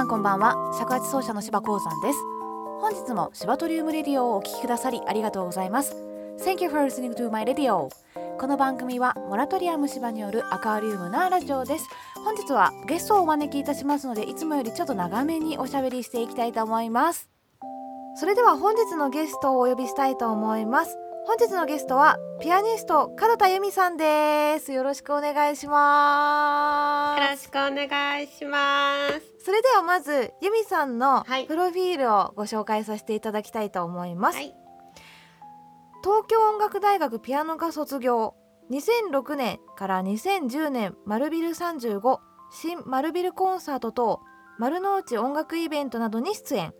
さんこんばんは。尺八奏者の柴光山です。本日も柴トリウムレディオをお聞きくださりありがとうございます。Thank you for listening to my radio. この番組はモラトリアム芝によるアカーリウムなラジオです。本日はゲストをお招きいたしますのでいつもよりちょっと長めにおしゃべりしていきたいと思います。それでは本日のゲストをお呼びしたいと思います。本日のゲストはピアニスト門田由美さんです。よろしくお願いします。よろしくお願いします。それではまず由美さんのはい。プロフィールをご紹介させていただきたいと思います、はい。東京音楽大学ピアノ科卒業2006年から2010年丸ビル35新丸ビルコンサート等丸の内音楽イベントなどに出演。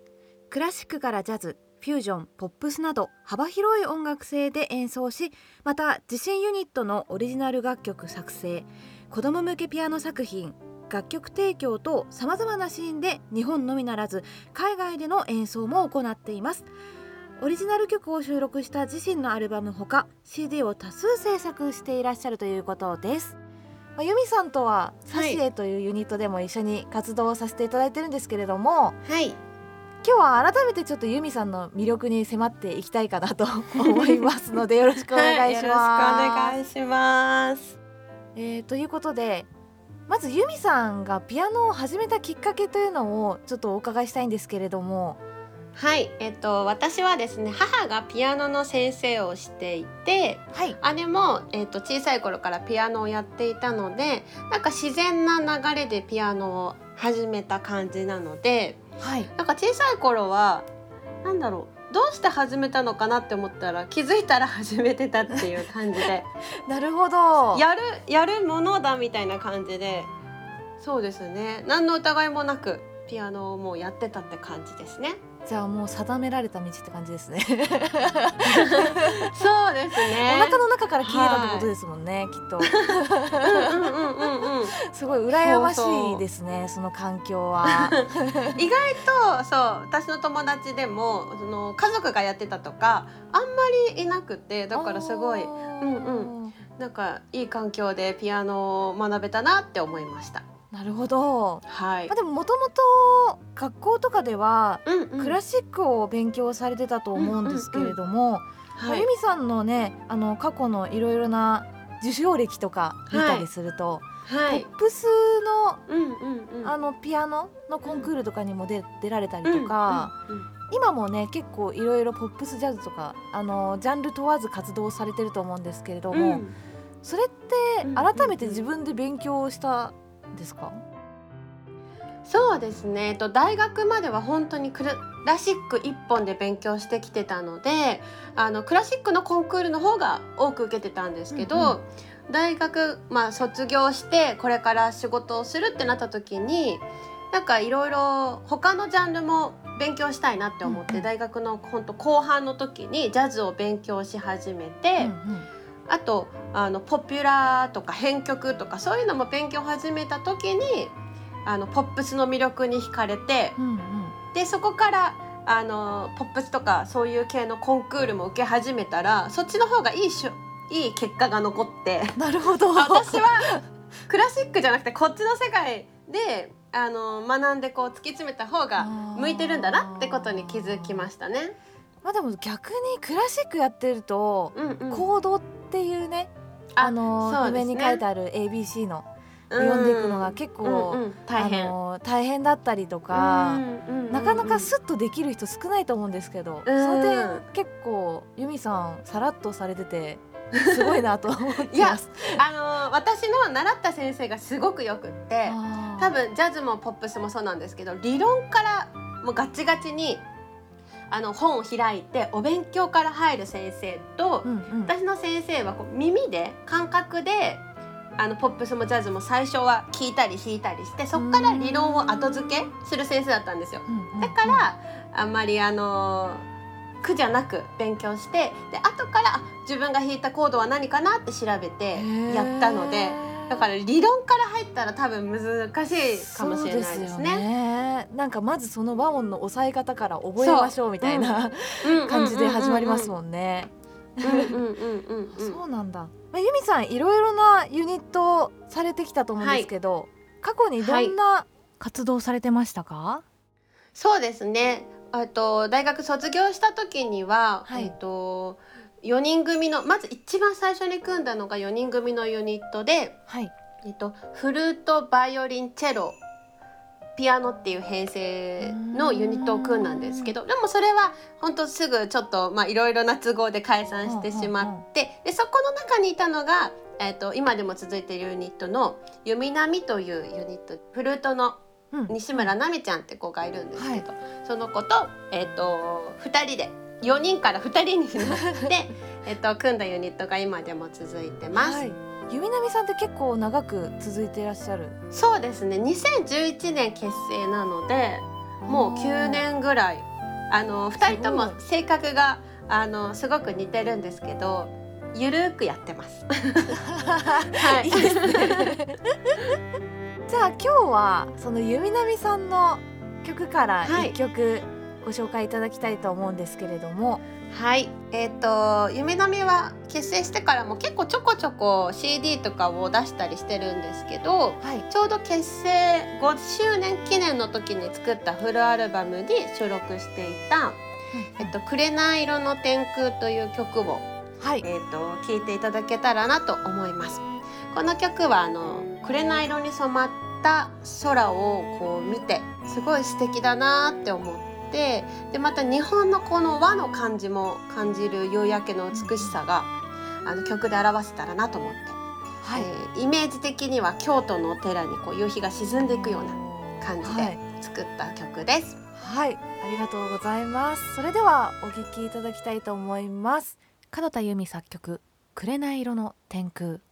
クラシックからジャズフュージョンポップスなど幅広い音楽性で演奏しまた自身ユニットのオリジナル楽曲作成子供向けピアノ作品楽曲提供等さまざまなシーンで日本のみならず海外での演奏も行っています。オリジナル曲を収録した自身のアルバムほか CD を多数制作していらっしゃるということです。まあユミさんとはサシエというユニットでも一緒に活動をさせていただいてるんですけれども、はい今日は改めてちょっとユミさんの魅力に迫っていきたいかなと思いますのでよろしくお願いします。よろしくお願いします。えーということでまずユミさんがピアノを始めたきっかけというのをちょっとお伺いしたいんですけれども。はいえっと私はですね母がピアノの先生をしていてはい。姉も、えっと、小さい頃からピアノをやっていたのでなんか自然な流れでピアノを始めた感じなのではい。なんか小さい頃はなんだろうどうして始めたのかなって思ったら気づいたら始めてたっていう感じで。なるほど。やるやるものだみたいな感じで。そうですね。何の疑いもなくピアノをもうやってたって感じですね。じゃあもう定められた道って感じですね。そうですね。お腹の中から消えたってことですもんね、きっと。すごい羨ましいですねその環境は。意外とそう私の友達でもその家族がやってたとかあんまりいなくてだからすごいうんうなんかいい環境でピアノを学べたなって思いました。なるほど。はい。まあ、。でももともと学校とかではクラシックを勉強されてたと思うんですけれども、まあはい。由美さんのねあの過去のいろいろな受賞歴とか見たりすると、はい。ポップスのうんうんうん。あのピアノのコンクールとかにも出出られたりとか、うんうんうん。今もね結構いろいろポップスジャズとかあのジャンル問わず活動されてると思うんですけれども、うん。それって改めて自分で勉強したんですか、そうですね、えっと、大学までは本当にクラシック一本で勉強してきてたのであのクラシックのコンクールの方が多く受けてたんですけど、うんうん。大学、まあ、卒業してこれから仕事をするってなった時になんかいろいろ他のジャンルも勉強したいなって思って、うんうん。大学の本当後半の時にジャズを勉強し始めて。うんあとあのポピュラーとか編曲とかそういうのも勉強始めた時にあのポップスの魅力に惹かれてうんうん。うんでそこからあのポップスとかそういう系のコンクールも受け始めたらそっちの方がいいしょいい結果が残って。なるほど。あ 私はクラシックじゃなくてこっちの世界であの学んでこう突き詰めた方が向いてるんだなってことに気づきましたね。まあでも逆にクラシックやってると、うんうん。コードっていうねああのそうですね。上に書いてある ABC の読んでいくのが結構、うんうん。大変。あの大変だったりとか、うんうんうんうん。なかなかスッとできる人少ないと思うんですけど、うん。その点結構由美さんさらっとされててすごいなと思って いや。あのー私の習った先生がすごくよくって多分ジャズもポップスもそうなんですけど理論からもうガチガチにあの本を開いてお勉強から入る先生と、うんうん。私の先生はこう耳で感覚であのポップスもジャズも最初は聞いたり弾いたりしてそこから理論を後付けする先生だったんですよ。だからあんまりあの苦じゃなく勉強してで後からあ自分が弾いたコードは何かなって調べてやったのでだから理論から入ったら多分難しいかもしれないですね。ねなんかまずその和音の押さえ方から覚えましょうみたいなうん感じで始まりますん。もんね。うんうんうんうんうん。そうなんだ。まあ、由美さんいろいろなユニットされてきたと思うんですけど、過去にどんな活動されてましたか？そうですねあと大学卒業した時には、はいえっと4人組のまず一番最初に組んだのが4人組のユニットで、はい。えっと、フルートバイオリンチェロピアノっていう編成のユニットを組んだんですけどでもそれは本当すぐちょっとまあいろいろな都合で解散してしまってでそこの中にいたのが、えっと、今でも続いているユニットの「弓波」というユニットフルートのうん。西村奈美ちゃんって子がいるんですけど、その子と,、えっと2人で4人から2人になって、えっと組んだユニットが今でも続いてます。はい。弓波さんって結構長く続いていらっしゃる。そうですね。2011年結成なのでもう9年ぐらい。あの2人とも性格があのすごく似てるんですけどゆるーくやってます。はい。いいですね。じゃあ今日はその弓波さんの曲からはい。一曲ご紹介いただきたいと思うんですけれども、はい、えっ、と夢波は結成してからも結構ちょこちょこ CD とかを出したりしてるんですけどはい。ちょうど結成5周年記念の時に作ったフルアルバムに収録していた「えっと、紅色の天空」という曲を、はい。えっと、聴いていただけたらなと思います。この曲はあの紅色に染まった空をこう見てすごい素敵だなって思ってでまた日本のこの和の感じも感じる夕焼けの美しさがあの曲で表せたらなと思って、はい、えーイメージ的には京都のお寺にこう夕日が沈んでいくような感じはでい作った曲です。はい、ありがとうございます。それではお聴きいただきたいと思います。門田由美作曲「紅色の天空」。「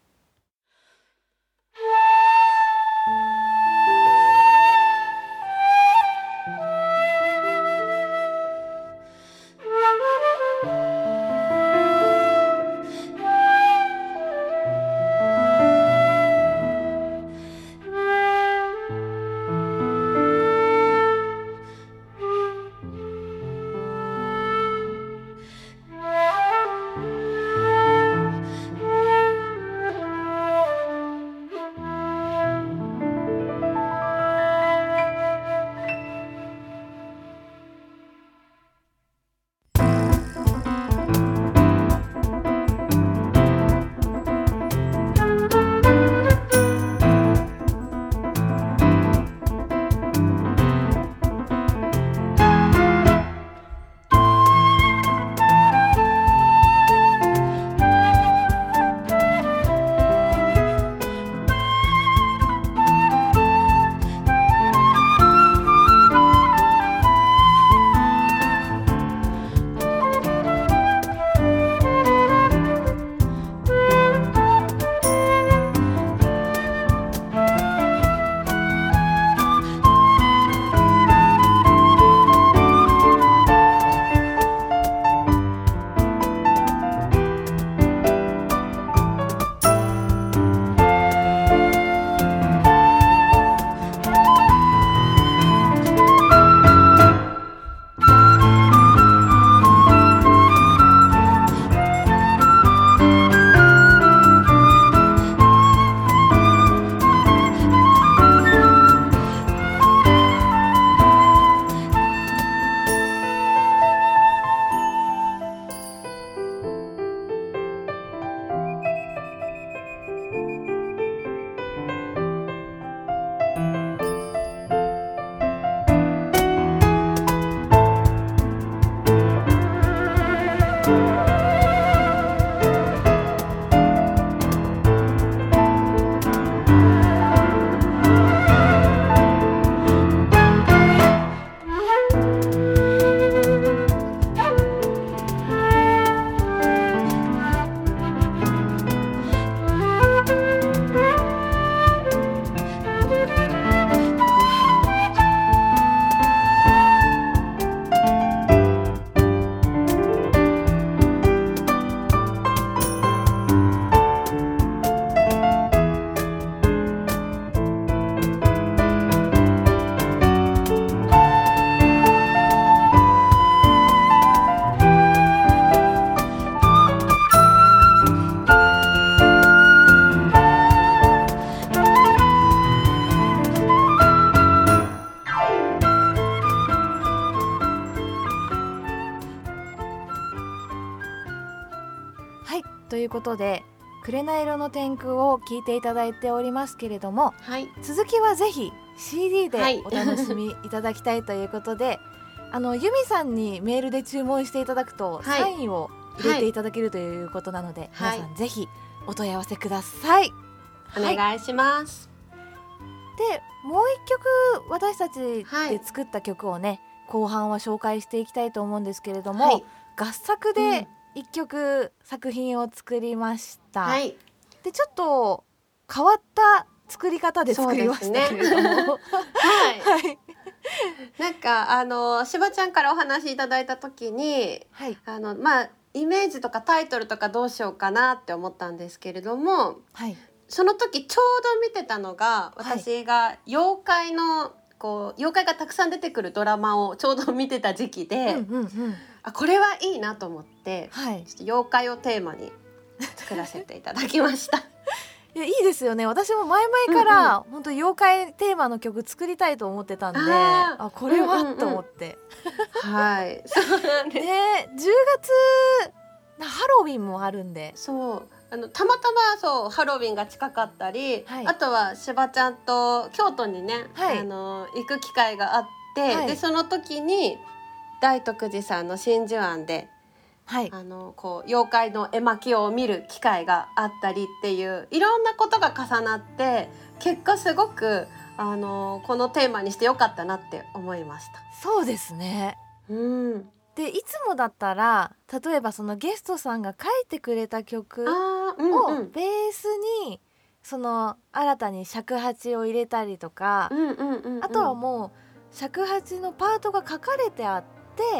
ことで「紅色の天空」を聞いていただいておりますけれどもはい。続きはぜひ CD はい。でお楽しみいただきたいということで、あのユミさんにメールで注文していただくと、はい。サインを入れていただけるということなので、はい。皆さんぜひお問い合わせください。おはい、願いします。でもう一曲私たちで作った曲をね、後半は紹介していきたいと思うんですけれども、はい。合作で一曲作品を作りました。はい、でちょっと変わった作り方で作りましたけれども、はい、はい。なんかあのしばちゃんからお話しいただいた時にはい。あのまあイメージとかタイトルとかどうしようかなって思ったんですけれどもはい。その時ちょうど見てたのがはい。私が妖怪の、こう妖怪がたくさん出てくるドラマをちょうど見てた時期で、うんうんうんあこれはいいなと思ってはい。ちょっと妖怪をテーマに作らせていただきました。いやいいですよね。私も前々から、本当妖怪テーマの曲作りたいと思ってたんであこれは、うんうんうん。と思ってはい、そうなんです。ね10月なハロウィンもあるんで。そう。あのたまたまそうハロウィンが近かったり、はい。あとはしばちゃんと京都にね、はい。あの行く機会があって、はい。でその時に大徳寺さんの真珠庵ではい。あのこう妖怪の絵巻を見る機会があったりっていういろんなことが重なって結果すごくあのこのテーマにしてよかったなって思いました。そうですね。うん、でいつもだったら例えばそのゲストさんが書いてくれた曲をうん。ベースにその新たに尺八を入れたりとかう、んうんうんうん。あとはもう尺八のパートが書かれてあって、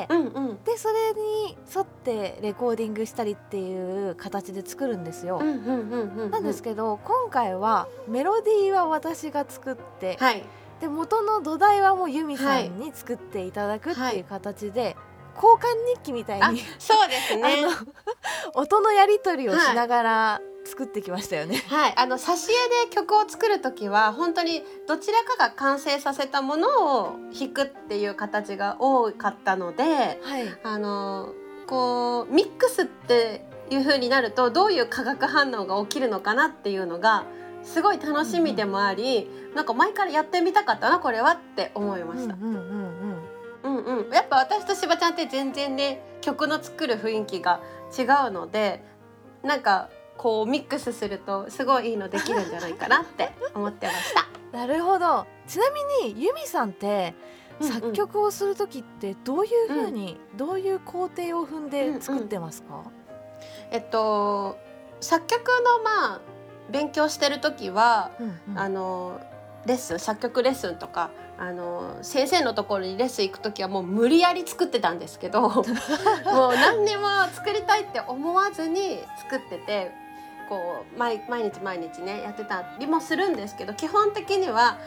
うんうん。でそれに沿ってレコーディングしたりっていう形で作るんですよ。なんですけど今回はメロディーは私が作って、はい。で元の土台はもうユミさんに作っていただくっていう形で、交換日記みたいあに、そうですね。音のやり取りをしながら作ってきましたよね。はい、あの挿絵で曲を作る時は本当にどちらかが完成させたものを弾くっていう形が多かったのではい、あのこうミックスっていう風になるとどういう化学反応が起きるのかなっていうのがすごい楽しみでもあり、なんか前からやってみたかったなこれはって思いました。うんうんうんうん。うんうん、やっぱ私としばちゃんって全然ね曲の作る雰囲気が違うのでなんかこうミックスするとすごいいいのできるんじゃないかなって思ってました。なるほど。ちなみにユミさんってうんうん。作曲をする時ってどういうふうに、どういう工程を踏んで作ってますか、えっと作曲のまあ勉強してる時は、うんうん。あのレッスン作曲レッスンとかあの先生のところにレッスン行く時はもう無理やり作ってたんですけど もう何にも作りたいって思わずに作っててこう毎毎日毎日ねやってたりもするんですけど基本的には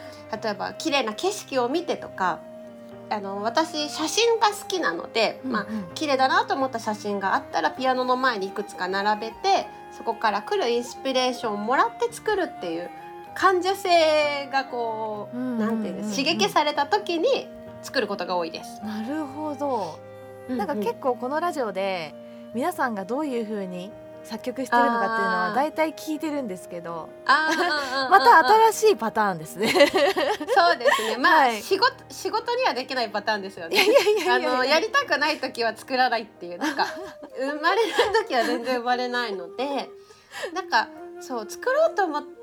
例えば綺麗な景色を見てとかあの私写真が好きなので、まあ綺麗だなと思った写真があったらピアノの前にいくつか並べてそこから来るインスピレーションをもらって作るっていう感受性がこう、なんていうんです刺激された時に作ることが多いです。なるほど、なんかう結構このラジオで皆さんがどういうふうに作曲してるのかっていうのは大体聞いてるんですけど また新新しいパターンですね。そうですね。まあ、はい。仕事仕事にはできないパターンですよね。あのやりたくない時は作らないっていうなんか生まれない時は全然生まれないのでなんかそう作ろうと思って、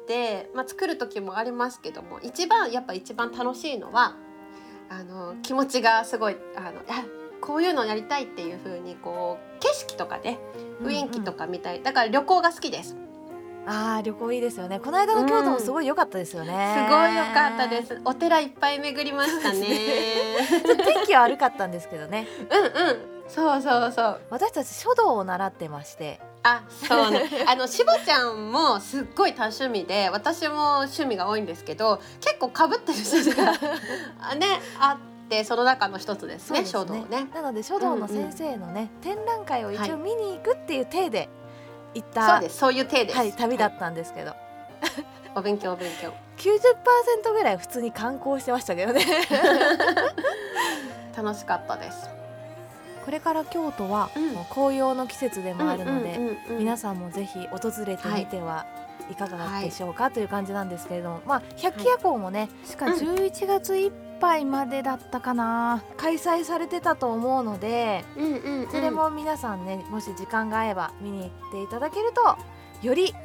まあ、作る時もありますけども一番やっぱ一番楽しいのはあの気持ちがすごいあのあこういうのやりたいっていう風にこう景色とかね雰囲気とか見たい、だから旅行が好きです。あー旅行いいですよねこの間の京都もすごい良かったですよね、すごい良かったです。お寺いっぱい巡りましたね。天気は悪かったんですけどねうんうん。そうそうそう。私たち書道を習ってましてあ、そうね。あのしばちゃんもすっごい多趣味で、私も趣味が多いんですけど、結構被ってる筋があ ねあってその中の一つですね。書道ね。なので書道の先生のね、展覧会を一はい応見に行くっていう体で行った、そうです。そういう体です。はい、旅だはいったんですけど、お勉強お勉強。90%ぐらい普通に観光してましたけどね楽しかったです。ここれから京都は紅葉の季節でもあるので、皆さんもぜひ訪れてみてはい。かがでしょうか、という感じなんですけれども、まあ百鬼夜行もね、しかうん11月いっぱいまでだったかな、開催されてたと思うので、それも皆さんねもし時間が合えば見に行っていただけるとより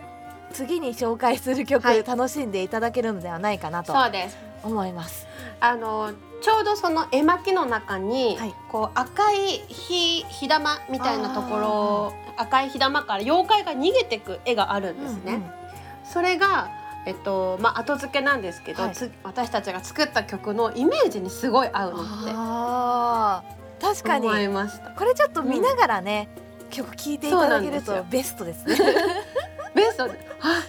次に紹介する曲、はい。楽しんでいただけるのではないかなと思います。あのちょうどその絵巻の中に、はい。こう赤い火火玉みたいなところ赤い火玉から妖怪が逃げてく絵があるんですね。うんうん。それがえっとまあ後付けなんですけど、はい。つ私たちが作った曲のイメージにすごい合うのって確かに。思いました。これちょっと見ながらね、曲聴いていただけるとベストですね。ベスト？であ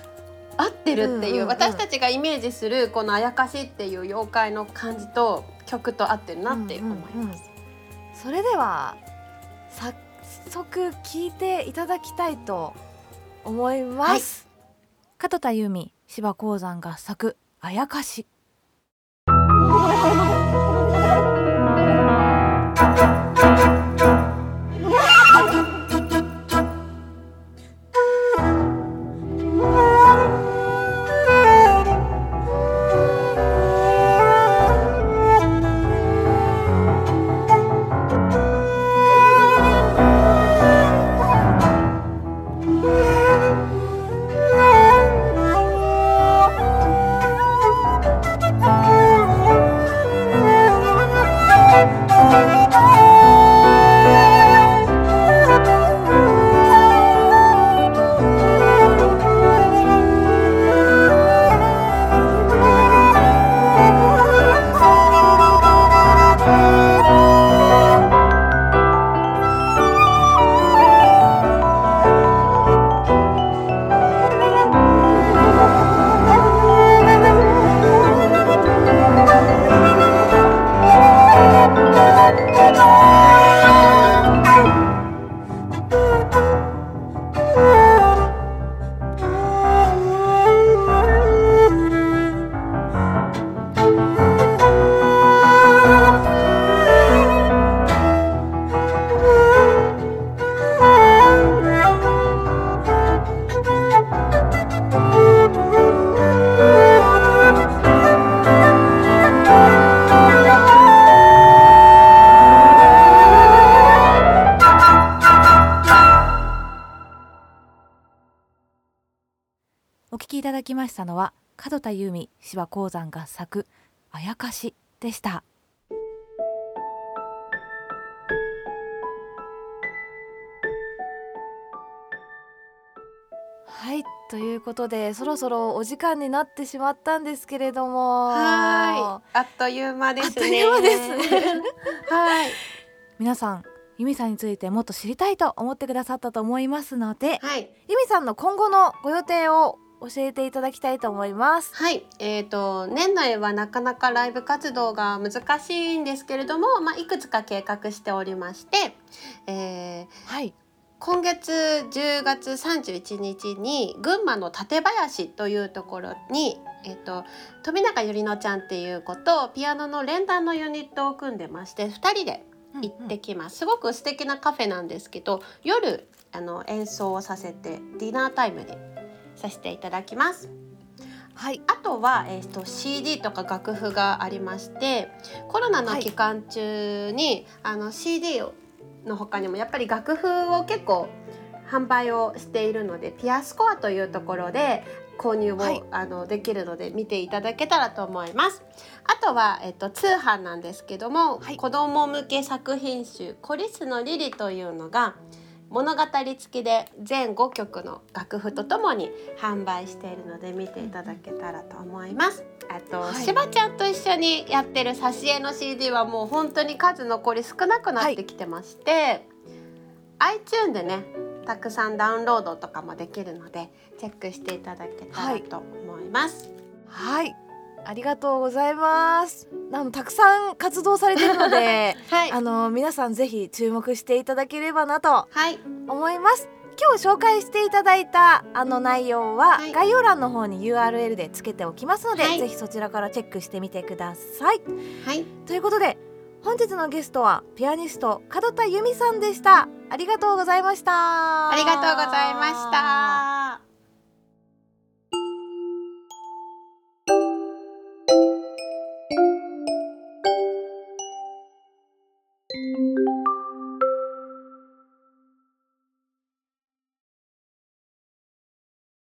合ってるっていう,、うんうんうん。私たちがイメージするこのあやかしっていう妖怪の感じと曲と合ってるなって思います。うんうんうんそれでは早速聴いていただきたいと思います。門田由美芝鉱山が作あやかし。お聞きいただきましたのは門田由美芝鉱山が作あやかしでした。はいということでそろそろお時間になってしまったんですけれども。はい。あっという間ですね。あっという間ですね。はい。皆さん由美さんについてもっと知りたいと思ってくださったと思いますのではい。由美さんの今後のご予定を教えていただきたいと思います。はい、えー、と年内はなかなかライブ活動が難しいんですけれども、まあ、いくつか計画しておりまして、えーはい。今月10月31日に群馬の館林というところに、えー、と富永ゆりのちゃんっていう子とピアノの連弾のユニットを組んでまして2人で行ってきます、すごく素敵なカフェなんですけど夜あの演奏をさせてディナータイムでさせていただきます。はいあとは、えー、と CD とか楽譜がありましてコロナの期間中に、あの CD の他にもやっぱり楽譜を結構販売をしているのでピアスコアというところで購入を、はいあのできるので見ていただけたらと思います。あとは、えっと、通販なんですけども、はい子ども向け作品集「コリスのリリ」というのが物語付きで全5曲の楽譜とともに販売しているので見ていただけたらと思います。あと、はいしばちゃんと一緒にやってる挿絵の CD はもう本当に数残り少なくなってきてまして、iTune でねたくさんダウンロードとかもできるのでチェックしていただけたらと思います。はいありがとうございます。あのたくさん活動されているので はい、あの皆さんぜひ注目していただければなとはい、思います。今日紹介していただいたあの内容ははい。概要欄の方に URL でつけておきますので、はい。ぜひそちらからチェックしてみてください。はい、ということで本日のゲストはピアニスト門田由美さんでした。ありがとうございました。ありがとうございました